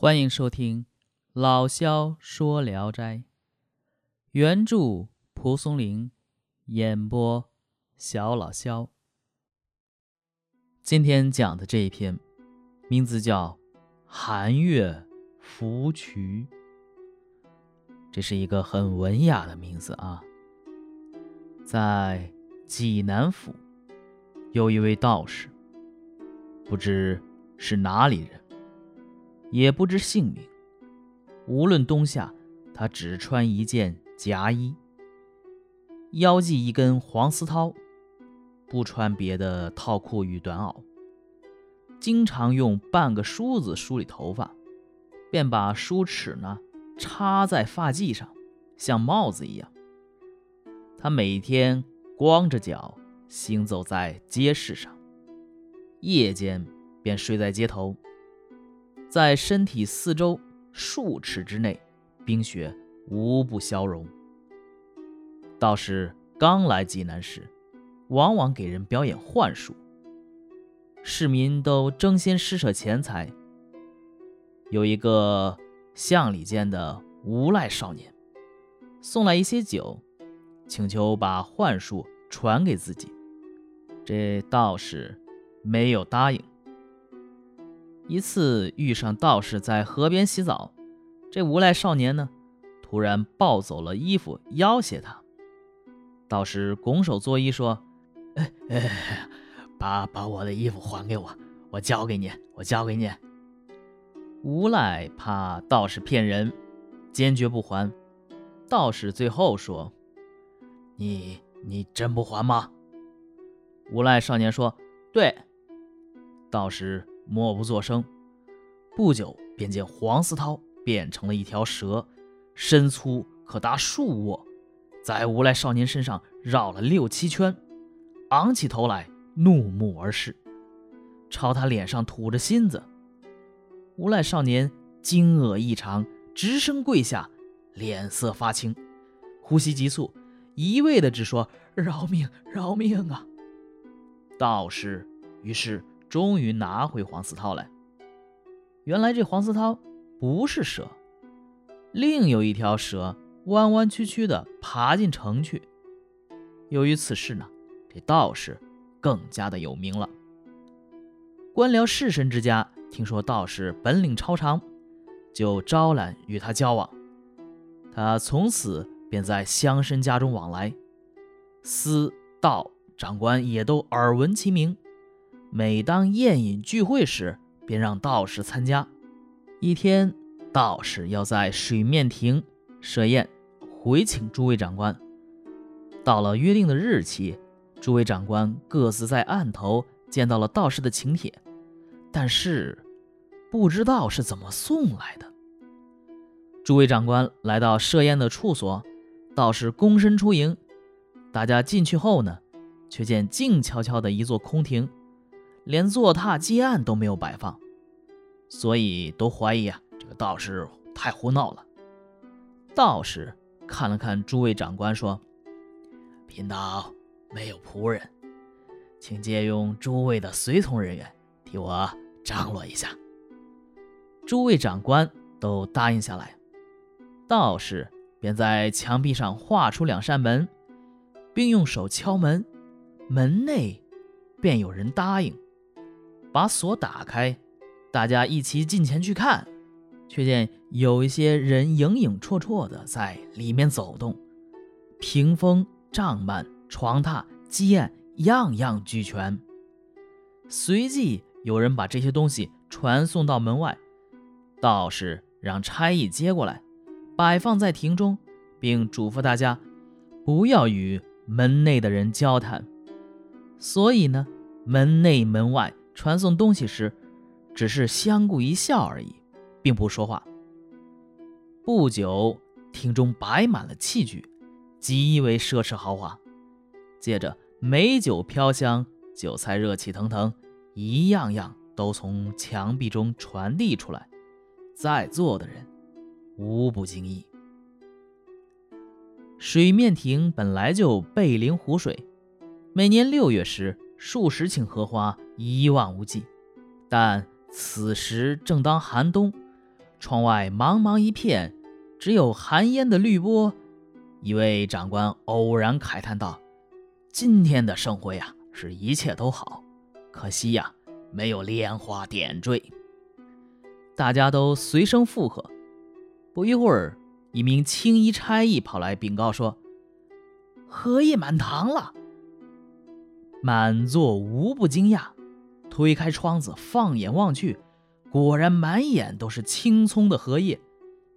欢迎收听老萧说《聊斋》，原著蒲松龄，演播小老萧。今天讲的这一篇，名字叫《寒月芙蕖》，这是一个很文雅的名字啊。在济南府，有一位道士，不知是哪里人。也不知姓名。无论冬夏，他只穿一件夹衣，腰系一根黄丝绦，不穿别的套裤与短袄。经常用半个梳子梳理头发，便把梳齿呢插在发髻上，像帽子一样。他每天光着脚行走在街市上，夜间便睡在街头。在身体四周数尺之内，冰雪无不消融。道士刚来济南时，往往给人表演幻术，市民都争先施舍钱财。有一个巷里间的无赖少年，送来一些酒，请求把幻术传给自己。这道士没有答应。一次遇上道士在河边洗澡，这无赖少年呢，突然抱走了衣服，要挟他。道士拱手作揖说：“哎哎，把把我的衣服还给我，我交给你，我交给你。”无赖怕道士骗人，坚决不还。道士最后说：“你你真不还吗？”无赖少年说：“对。”道士。默不作声，不久便见黄思涛变成了一条蛇，身粗可达数握，在无赖少年身上绕了六七圈，昂起头来怒目而视，朝他脸上吐着芯子。无赖少年惊愕异常，直声跪下，脸色发青，呼吸急促，一味的只说：“饶命，饶命啊！”道士于是。终于拿回黄丝绦来。原来这黄丝绦不是蛇，另有一条蛇弯弯曲曲的爬进城去。由于此事呢，这道士更加的有名了。官僚士绅之家听说道士本领超长，就招揽与他交往。他从此便在乡绅家中往来，司道长官也都耳闻其名。每当宴饮聚会时，便让道士参加。一天，道士要在水面亭设宴，回请诸位长官。到了约定的日期，诸位长官各自在案头见到了道士的请帖，但是不知道是怎么送来的。诸位长官来到设宴的处所，道士躬身出迎。大家进去后呢，却见静悄悄的一座空亭。连坐榻祭案都没有摆放，所以都怀疑啊，这个道士太胡闹了。道士看了看诸位长官，说：“贫道没有仆人，请借用诸位的随从人员替我张罗一下。”诸位长官都答应下来，道士便在墙壁上画出两扇门，并用手敲门，门内便有人答应。把锁打开，大家一起进前去看，却见有一些人影影绰绰的在里面走动，屏风、帐幔、床榻、鸡案，样样俱全。随即有人把这些东西传送到门外，道士让差役接过来，摆放在亭中，并嘱咐大家不要与门内的人交谈。所以呢，门内门外。传送东西时，只是相顾一笑而已，并不说话。不久，厅中摆满了器具，极为奢侈豪华。接着，美酒飘香，酒菜热气腾腾，一样样都从墙壁中传递出来，在座的人无不惊异。水面亭本来就背临湖水，每年六月时。数十顷荷花一望无际，但此时正当寒冬，窗外茫茫一片，只有寒烟的绿波。一位长官偶然慨叹道：“今天的盛会啊，是一切都好，可惜呀，没有莲花点缀。”大家都随声附和。不一会儿，一名青衣差役跑来禀告说：“荷叶满堂了。”满座无不惊讶，推开窗子，放眼望去，果然满眼都是青葱的荷叶，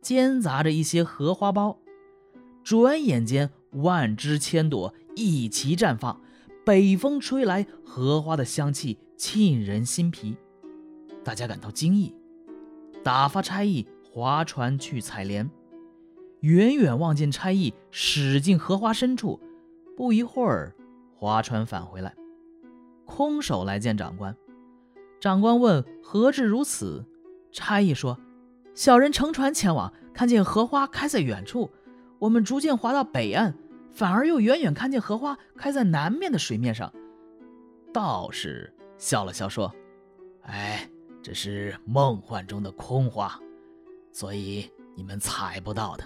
间杂着一些荷花苞。转眼间，万枝千朵一齐绽放，北风吹来，荷花的香气沁人心脾。大家感到惊异，打发差役划船去采莲。远远望见差役驶进荷花深处，不一会儿。划船返回来，空手来见长官。长官问何至如此，差役说：“小人乘船前往，看见荷花开在远处，我们逐渐划到北岸，反而又远远看见荷花开在南面的水面上。”道士笑了笑说：“哎，这是梦幻中的空花，所以你们采不到的。”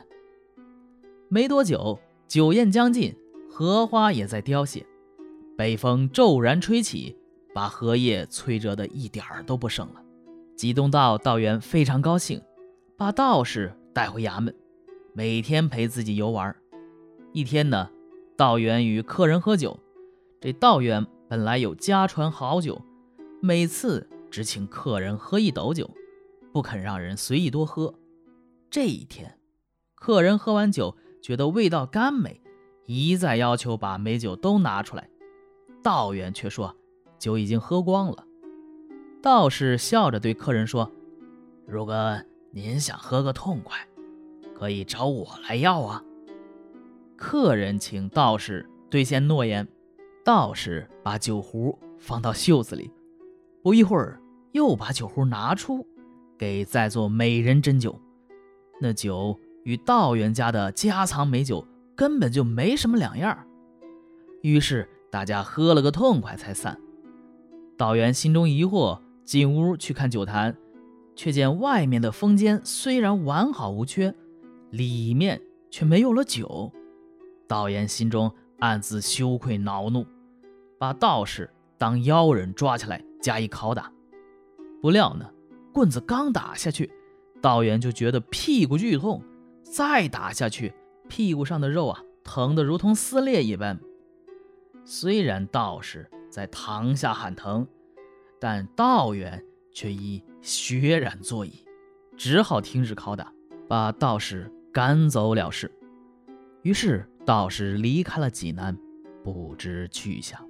没多久，酒宴将近，荷花也在凋谢。北风骤然吹起，把荷叶吹折的一点儿都不剩了。吉东道道元非常高兴，把道士带回衙门，每天陪自己游玩。一天呢，道元与客人喝酒，这道元本来有家传好酒，每次只请客人喝一斗酒，不肯让人随意多喝。这一天，客人喝完酒觉得味道甘美，一再要求把美酒都拿出来。道远却说：“酒已经喝光了。”道士笑着对客人说：“如果您想喝个痛快，可以找我来要啊。”客人请道士兑现诺言。道士把酒壶放到袖子里，不一会儿又把酒壶拿出，给在座美人斟酒。那酒与道元家的家藏美酒根本就没什么两样。于是。大家喝了个痛快才散。道元心中疑惑，进屋去看酒坛，却见外面的风间虽然完好无缺，里面却没有了酒。道元心中暗自羞愧恼怒，把道士当妖人抓起来加以拷打。不料呢，棍子刚打下去，道元就觉得屁股剧痛，再打下去，屁股上的肉啊疼得如同撕裂一般。虽然道士在堂下喊疼，但道远却已血染座椅，只好停止拷打，把道士赶走了事。于是道士离开了济南，不知去向。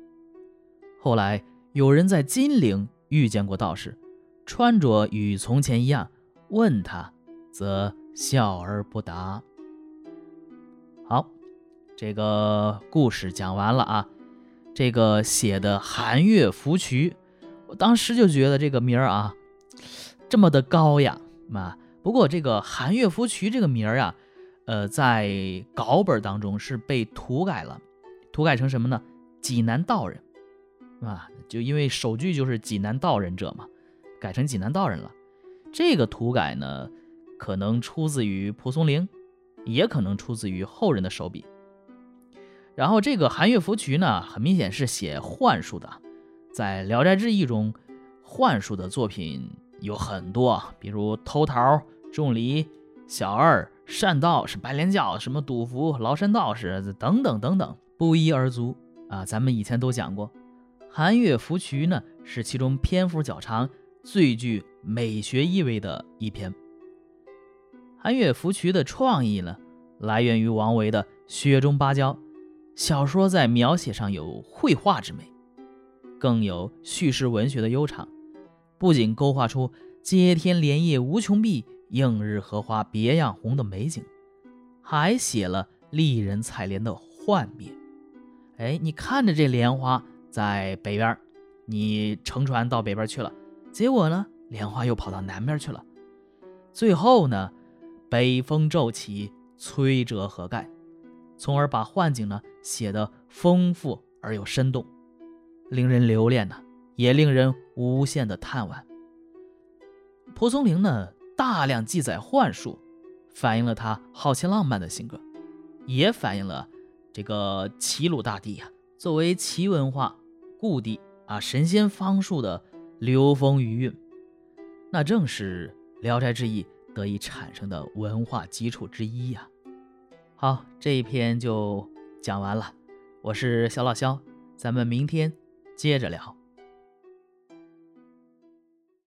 后来有人在金陵遇见过道士，穿着与从前一样，问他，则笑而不答。好，这个故事讲完了啊。这个写的《寒月芙蕖》，我当时就觉得这个名儿啊，这么的高雅嘛。不过这个《寒月芙蕖》这个名儿啊，呃，在稿本当中是被涂改了，涂改成什么呢？济南道人，啊，就因为首句就是济南道人者嘛，改成济南道人了。这个涂改呢，可能出自于蒲松龄，也可能出自于后人的手笔。然后这个《寒月芙蕖》呢，很明显是写幻术的。在《聊斋志异》中，幻术的作品有很多，比如偷桃、种梨、小二、善道是白莲教，什么赌符、崂山道士等等等等，不一而足啊。咱们以前都讲过，《寒月芙蕖》呢是其中篇幅较长、最具美学意味的一篇。《寒月芙蕖》的创意呢，来源于王维的《雪中芭蕉》。小说在描写上有绘画之美，更有叙事文学的悠长，不仅勾画出“接天莲叶无穷碧，映日荷花别样红”的美景，还写了丽人采莲的幻灭。哎，你看着这莲花在北边，你乘船到北边去了，结果呢，莲花又跑到南边去了。最后呢，北风骤起，吹折荷盖。从而把幻景呢写得丰富而又生动，令人留恋呢，也令人无限的叹惋。蒲松龄呢大量记载幻术，反映了他好奇浪漫的性格，也反映了这个齐鲁大地呀，作为齐文化故地啊，神仙方术的流风余韵，那正是《聊斋志异》得以产生的文化基础之一呀。好，这一篇就讲完了，我是小老肖，咱们明天接着聊。